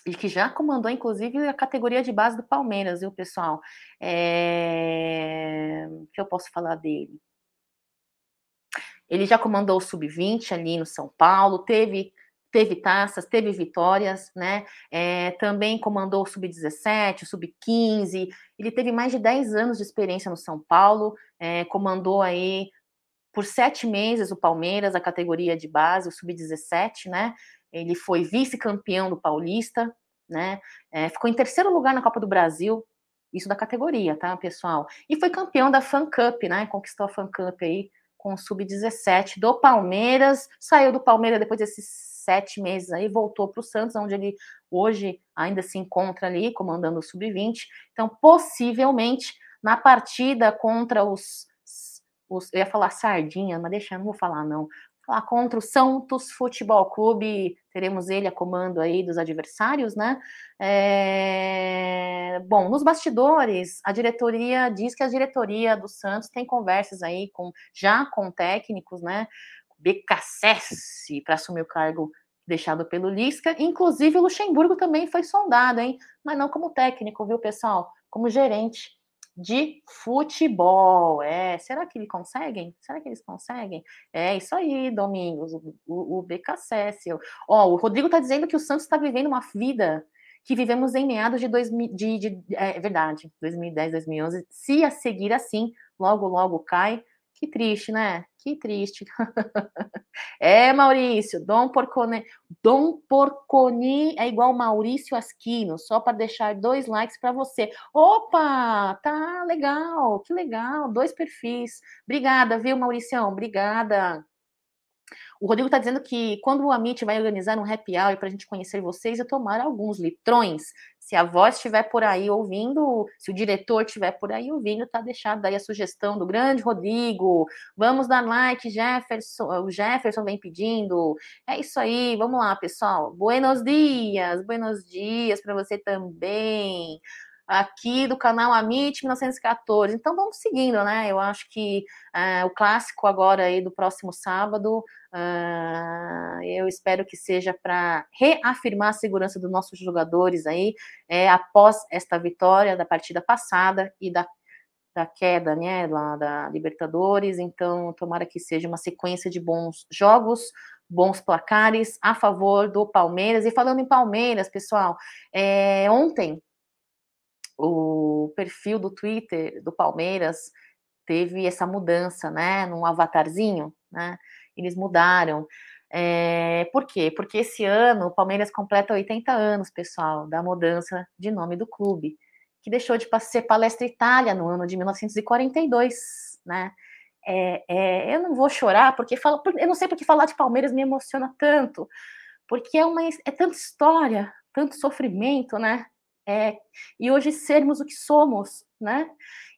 e que já comandou, inclusive, a categoria de base do Palmeiras, viu, pessoal? É... O que eu posso falar dele? Ele já comandou o sub-20 ali no São Paulo, teve teve taças, teve vitórias, né? É, também comandou o sub-17, o sub-15. Ele teve mais de 10 anos de experiência no São Paulo, é, comandou aí por sete meses o Palmeiras, a categoria de base, o sub-17, né? Ele foi vice-campeão do Paulista, né? É, ficou em terceiro lugar na Copa do Brasil, isso da categoria, tá, pessoal? E foi campeão da Fan Cup, né? Conquistou a Fan Cup aí com o sub-17 do Palmeiras. Saiu do Palmeiras depois desses sete meses aí, voltou para o Santos, onde ele hoje ainda se encontra ali, comandando o sub-20. Então, possivelmente, na partida contra os, os. Eu ia falar sardinha, mas deixa, não vou falar não lá contra o Santos Futebol Clube, teremos ele a comando aí dos adversários, né? É... Bom, nos bastidores, a diretoria diz que a diretoria do Santos tem conversas aí com já com técnicos, né? BKSS para assumir o cargo deixado pelo Lisca, inclusive o Luxemburgo também foi sondado, hein? Mas não como técnico, viu, pessoal? Como gerente de futebol. É, será que eles conseguem? Será que eles conseguem? É isso aí, Domingos, o, o, o BKSS. Ó, o Rodrigo está dizendo que o Santos está vivendo uma vida que vivemos em meados de 2000, de, de, é verdade, 2010, 2011. Se a seguir assim, logo, logo cai, que triste, né? Que triste. (laughs) é, Maurício, Dom Porcone, Dom Porconi é igual Maurício Asquino, só para deixar dois likes para você. Opa, tá legal, que legal, dois perfis. Obrigada, viu, Mauricião? Obrigada. O Rodrigo está dizendo que quando o Amit vai organizar um happy hour para a gente conhecer vocês e tomar alguns litrões, se a voz estiver por aí ouvindo, se o diretor estiver por aí ouvindo, tá deixado aí a sugestão do grande Rodrigo. Vamos dar like, Jefferson. O Jefferson vem pedindo. É isso aí, vamos lá, pessoal. Buenos dias, buenos dias para você também aqui do canal Amit 1914. Então vamos seguindo, né? Eu acho que uh, o clássico agora aí do próximo sábado, uh, eu espero que seja para reafirmar a segurança dos nossos jogadores aí, é, após esta vitória da partida passada e da da queda, né, lá da Libertadores, então tomara que seja uma sequência de bons jogos, bons placares a favor do Palmeiras. E falando em Palmeiras, pessoal, é, ontem o perfil do Twitter do Palmeiras teve essa mudança, né, num avatarzinho, né, eles mudaram. É, por quê? Porque esse ano o Palmeiras completa 80 anos, pessoal, da mudança de nome do clube, que deixou de ser Palestra Itália no ano de 1942, né? É, é, eu não vou chorar porque falo, eu não sei porque falar de Palmeiras me emociona tanto, porque é uma é tanta história, tanto sofrimento, né? É, e hoje sermos o que somos, né?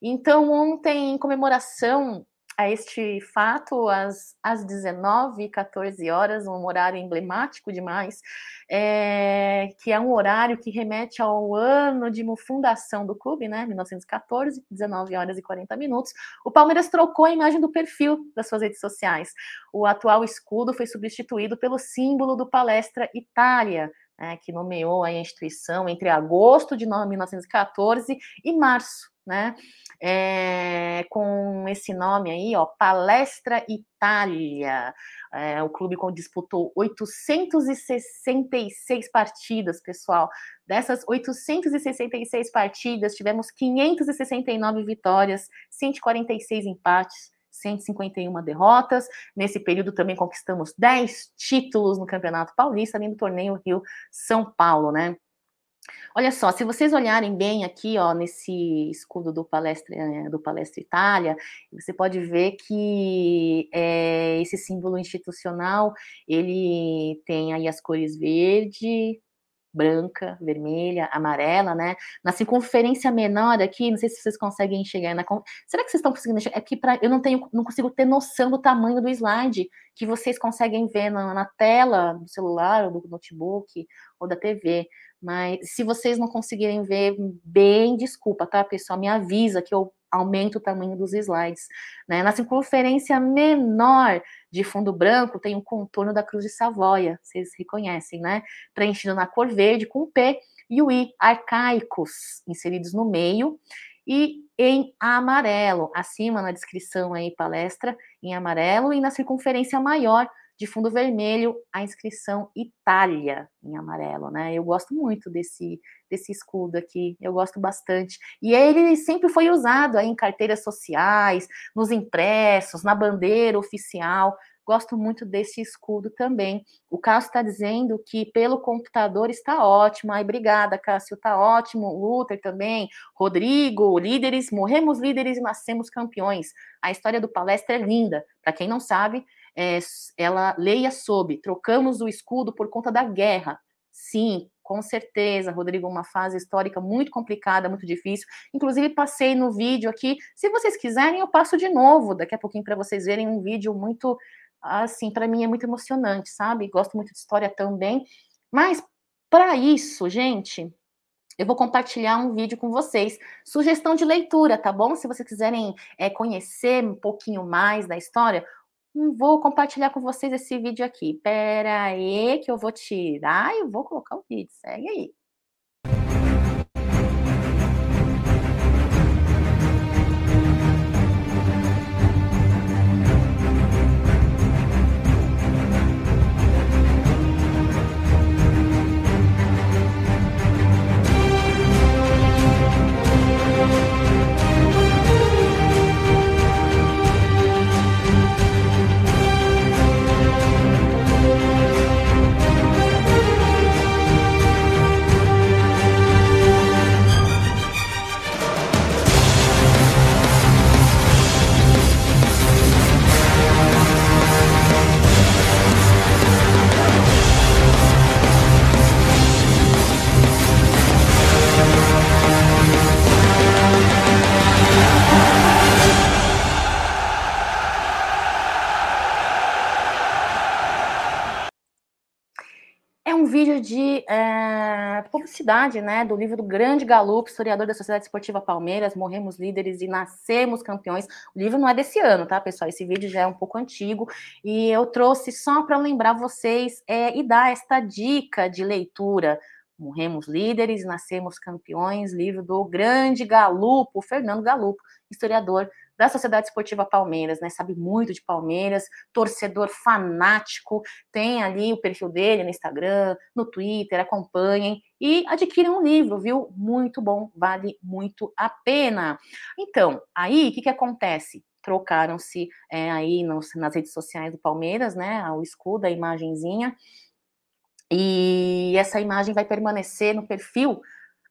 Então, ontem, em comemoração a este fato, às, às 19 14 horas, um horário emblemático demais, é, que é um horário que remete ao ano de fundação do clube, né, 1914, 19 horas e 40 minutos, o Palmeiras trocou a imagem do perfil das suas redes sociais. O atual escudo foi substituído pelo símbolo do Palestra Itália, né, que nomeou a instituição entre agosto de 1914 e março, né, é, com esse nome aí, ó, Palestra Itália. É, o clube disputou 866 partidas, pessoal. Dessas 866 partidas, tivemos 569 vitórias, 146 empates, 151 derrotas. Nesse período também conquistamos 10 títulos no Campeonato Paulista, além do torneio Rio São Paulo, né? Olha só, se vocês olharem bem aqui, ó, nesse escudo do Palestra, eh, do Palestra Itália, você pode ver que é, esse símbolo institucional, ele tem aí as cores verde, branca, vermelha, amarela, né? Na circunferência menor aqui, não sei se vocês conseguem enxergar. Na... Será que vocês estão conseguindo enxergar? É que pra... eu não tenho, não consigo ter noção do tamanho do slide que vocês conseguem ver na, na tela do celular, ou do notebook, ou da TV. Mas se vocês não conseguirem ver bem, desculpa, tá, pessoal? Me avisa que eu aumento o tamanho dos slides. Né? Na circunferência menor de fundo branco tem um contorno da Cruz de Savoia, vocês reconhecem, né? Preenchido na cor verde com P e o I arcaicos inseridos no meio e em amarelo, acima na descrição aí palestra em amarelo e na circunferência maior de fundo vermelho a inscrição Itália em amarelo, né? Eu gosto muito desse desse escudo aqui, eu gosto bastante. E ele sempre foi usado aí em carteiras sociais, nos impressos, na bandeira oficial gosto muito desse escudo também. O Cássio está dizendo que pelo computador está ótimo. Ai, obrigada, Cássio, está ótimo. Luther também. Rodrigo, líderes, morremos líderes e nascemos campeões. A história do palestra é linda. Para quem não sabe, é, ela leia sobre. Trocamos o escudo por conta da guerra. Sim, com certeza, Rodrigo, uma fase histórica muito complicada, muito difícil. Inclusive, passei no vídeo aqui. Se vocês quiserem, eu passo de novo daqui a pouquinho para vocês verem um vídeo muito, assim, para mim é muito emocionante, sabe? Gosto muito de história também. Mas, para isso, gente, eu vou compartilhar um vídeo com vocês. Sugestão de leitura, tá bom? Se vocês quiserem é, conhecer um pouquinho mais da história, vou compartilhar com vocês esse vídeo aqui. Pera aí que eu vou tirar e vou colocar o vídeo. Segue aí. Vídeo de é, publicidade, né, do livro do grande Galup, historiador da Sociedade Esportiva Palmeiras, Morremos Líderes e Nascemos Campeões. O livro não é desse ano, tá, pessoal? Esse vídeo já é um pouco antigo e eu trouxe só para lembrar vocês é, e dar esta dica de leitura. Morremos Líderes, Nascemos Campeões, livro do grande Galupo, Fernando Galupo, historiador da Sociedade Esportiva Palmeiras, né? Sabe muito de Palmeiras, torcedor fanático, tem ali o perfil dele no Instagram, no Twitter, acompanhem e adquiram um livro, viu? Muito bom, vale muito a pena. Então, aí o que, que acontece? Trocaram-se é, aí nos, nas redes sociais do Palmeiras, né? O escudo, a imagenzinha. E essa imagem vai permanecer no perfil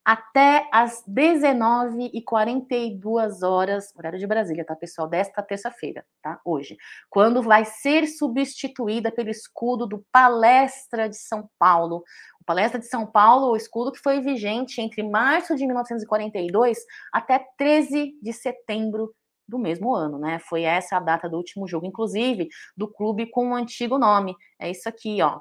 até às 19h42 horas, horário de Brasília, tá, pessoal? Desta terça-feira, tá? Hoje. Quando vai ser substituída pelo escudo do Palestra de São Paulo. O Palestra de São Paulo, o escudo que foi vigente entre março de 1942 até 13 de setembro do mesmo ano, né? Foi essa a data do último jogo, inclusive, do clube com o um antigo nome. É isso aqui, ó.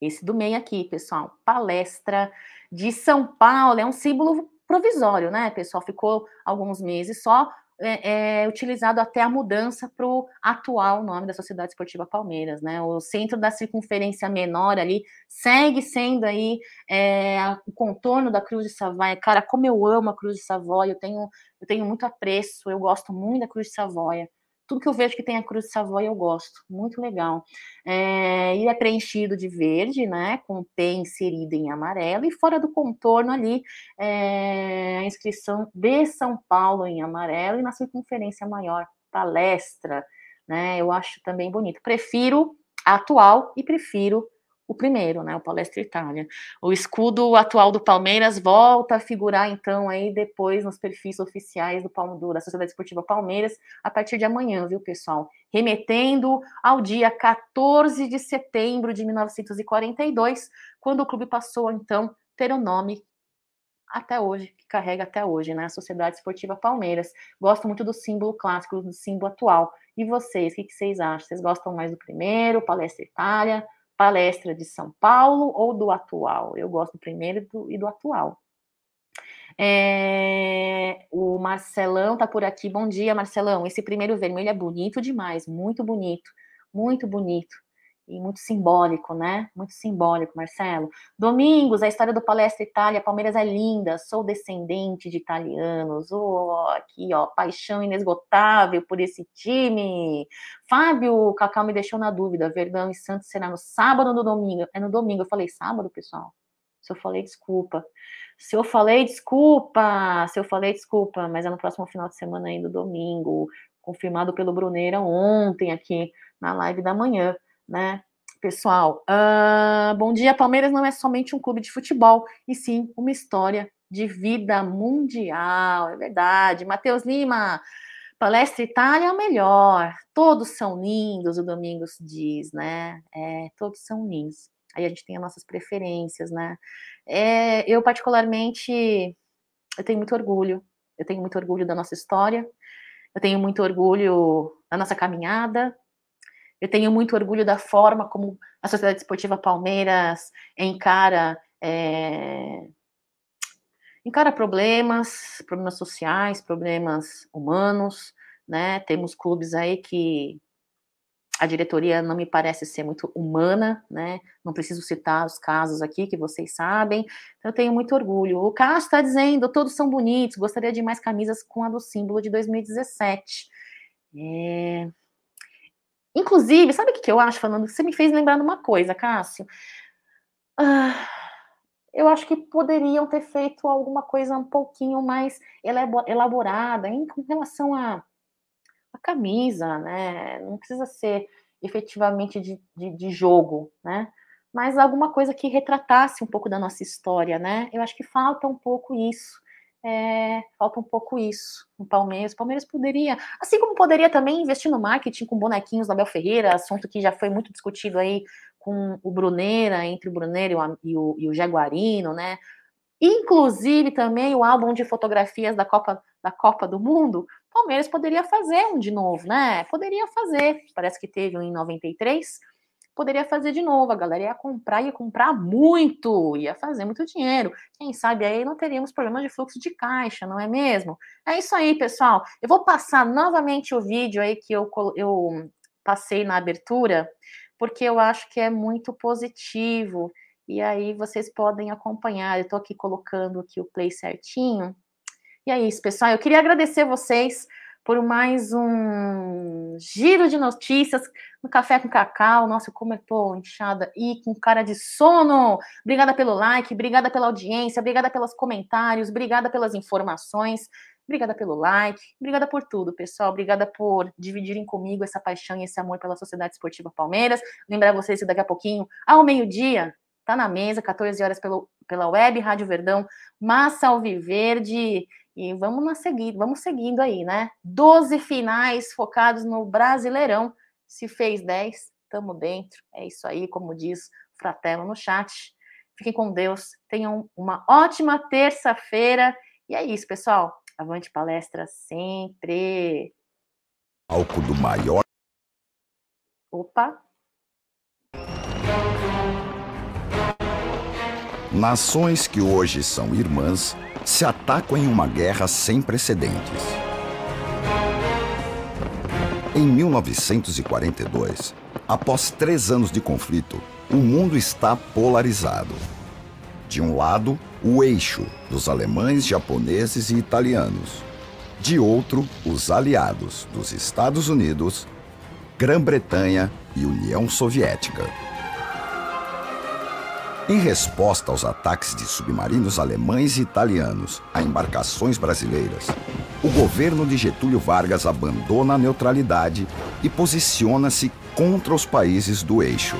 Esse do meio aqui, pessoal. Palestra de São Paulo, é um símbolo provisório, né, pessoal? Ficou alguns meses só é, é, utilizado até a mudança para o atual nome da Sociedade Esportiva Palmeiras, né? O centro da circunferência menor ali segue sendo aí é, o contorno da Cruz de Savoia. Cara, como eu amo a Cruz de Savoia, eu tenho, eu tenho muito apreço, eu gosto muito da Cruz de Savoia tudo que eu vejo que tem a Cruz de Savoia eu gosto, muito legal. É, é preenchido de verde, né, com P inserido em amarelo, e fora do contorno ali, é, a inscrição de São Paulo em amarelo, e na circunferência maior, palestra, né, eu acho também bonito. Prefiro a atual e prefiro o primeiro, né, o Palestra Itália. O escudo atual do Palmeiras volta a figurar, então, aí depois nos perfis oficiais do, do, da Sociedade Esportiva Palmeiras, a partir de amanhã, viu, pessoal? Remetendo ao dia 14 de setembro de 1942, quando o clube passou, então, ter o nome até hoje, que carrega até hoje, né? A Sociedade Esportiva Palmeiras. Gosto muito do símbolo clássico, do símbolo atual. E vocês, o que, que vocês acham? Vocês gostam mais do primeiro, Palestra Itália, palestra de São Paulo ou do atual? Eu gosto do primeiro do, e do atual. É, o Marcelão tá por aqui. Bom dia, Marcelão. Esse primeiro vermelho é bonito demais, muito bonito, muito bonito e muito simbólico, né? Muito simbólico, Marcelo. Domingos, a história do Palestra Itália, Palmeiras é linda, sou descendente de italianos. Oh, aqui, ó, paixão inesgotável por esse time. Fábio Cacau me deixou na dúvida. Verdão e Santos será no sábado ou no domingo? É no domingo. Eu falei sábado, pessoal. Se eu falei, desculpa. Se eu falei, desculpa. Se eu falei, desculpa. Mas é no próximo final de semana ainda, domingo. Confirmado pelo Bruneira ontem aqui na live da manhã, né? Pessoal, uh, bom dia. Palmeiras não é somente um clube de futebol, e sim uma história de vida mundial, é verdade. Matheus Lima, Palestra Itália é o melhor. Todos são lindos, o Domingos diz, né? É, todos são lindos. Aí a gente tem as nossas preferências, né? É, eu, particularmente, eu tenho muito orgulho. Eu tenho muito orgulho da nossa história. Eu tenho muito orgulho da nossa caminhada. Eu tenho muito orgulho da forma como a Sociedade Esportiva Palmeiras encara é, encara problemas, problemas sociais, problemas humanos, né? Temos clubes aí que a diretoria não me parece ser muito humana, né? Não preciso citar os casos aqui que vocês sabem. Então, eu tenho muito orgulho. O Cássio está dizendo, todos são bonitos, gostaria de mais camisas com a do símbolo de 2017. É... Inclusive, sabe o que eu acho, falando? Você me fez lembrar de uma coisa, Cássio. Ah eu acho que poderiam ter feito alguma coisa um pouquinho mais elaborada em relação à, à camisa, né? Não precisa ser efetivamente de, de, de, jogo, né? Mas alguma coisa que retratasse um pouco da nossa história, né? Eu acho que falta um pouco isso. É, falta um pouco isso no Palmeiras. O Palmeiras poderia, assim como poderia também investir no marketing com bonequinhos da Abel Ferreira, assunto que já foi muito discutido aí com o Bruneira, entre o Bruneira e o, e o Jaguarino, né? Inclusive também o álbum de fotografias da Copa, da Copa do Mundo, Palmeiras poderia fazer um de novo, né? Poderia fazer. Parece que teve um em 93. Poderia fazer de novo. A galera ia comprar, ia comprar muito, ia fazer muito dinheiro. Quem sabe aí não teríamos problema de fluxo de caixa, não é mesmo? É isso aí, pessoal. Eu vou passar novamente o vídeo aí que eu, eu passei na abertura porque eu acho que é muito positivo. E aí vocês podem acompanhar. Eu estou aqui colocando aqui o play certinho. E é isso, pessoal. Eu queria agradecer vocês por mais um giro de notícias no Café com Cacau. Nossa, como eu tô inchada e com cara de sono. Obrigada pelo like, obrigada pela audiência, obrigada pelos comentários, obrigada pelas informações. Obrigada pelo like, obrigada por tudo, pessoal. Obrigada por dividirem comigo essa paixão e esse amor pela Sociedade Esportiva Palmeiras. Lembrar vocês que daqui a pouquinho, ao meio-dia, tá na mesa, 14 horas pelo, pela web Rádio Verdão, Massa Alviverde. E vamos na seguir, vamos seguindo aí, né? 12 finais focados no Brasileirão. Se fez 10, tamo dentro. É isso aí, como diz Fratelo no chat. Fiquem com Deus, tenham uma ótima terça-feira. E é isso, pessoal. Avante palestra sempre. Álcool do maior. Opa. Nações que hoje são irmãs se atacam em uma guerra sem precedentes. Em 1942, após três anos de conflito, o mundo está polarizado. De um lado, o eixo dos alemães, japoneses e italianos. De outro, os aliados dos Estados Unidos, Grã-Bretanha e União Soviética. Em resposta aos ataques de submarinos alemães e italianos a embarcações brasileiras, o governo de Getúlio Vargas abandona a neutralidade e posiciona-se contra os países do eixo.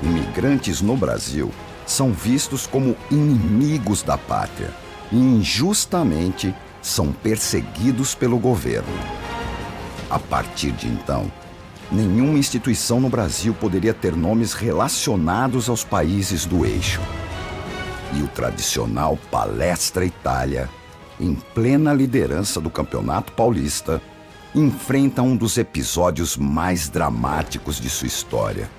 Imigrantes no Brasil são vistos como inimigos da pátria e injustamente são perseguidos pelo governo. A partir de então, nenhuma instituição no Brasil poderia ter nomes relacionados aos países do eixo. E o tradicional Palestra Itália, em plena liderança do Campeonato Paulista, enfrenta um dos episódios mais dramáticos de sua história.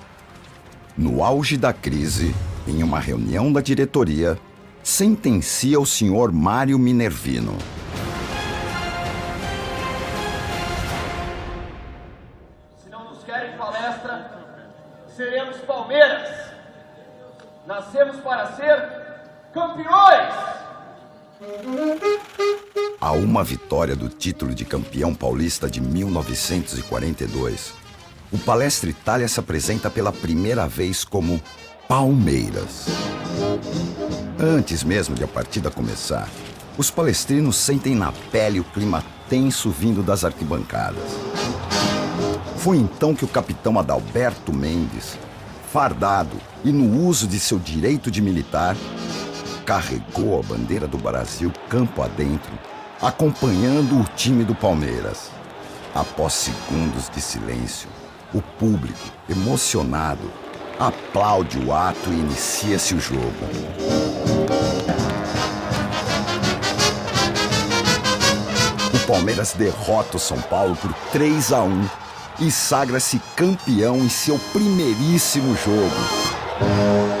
No auge da crise, em uma reunião da diretoria, sentencia o senhor Mário Minervino. Nos querem palestra, seremos Palmeiras. Nascemos para ser campeões. A uma vitória do título de campeão paulista de 1942, o Palestra Itália se apresenta pela primeira vez como Palmeiras. Antes mesmo de a partida começar, os palestrinos sentem na pele o clima tenso vindo das arquibancadas. Foi então que o capitão Adalberto Mendes, fardado e no uso de seu direito de militar, carregou a bandeira do Brasil campo adentro, acompanhando o time do Palmeiras. Após segundos de silêncio, o público, emocionado, aplaude o ato e inicia-se o jogo. O Palmeiras derrota o São Paulo por 3 a 1 e sagra-se campeão em seu primeiríssimo jogo.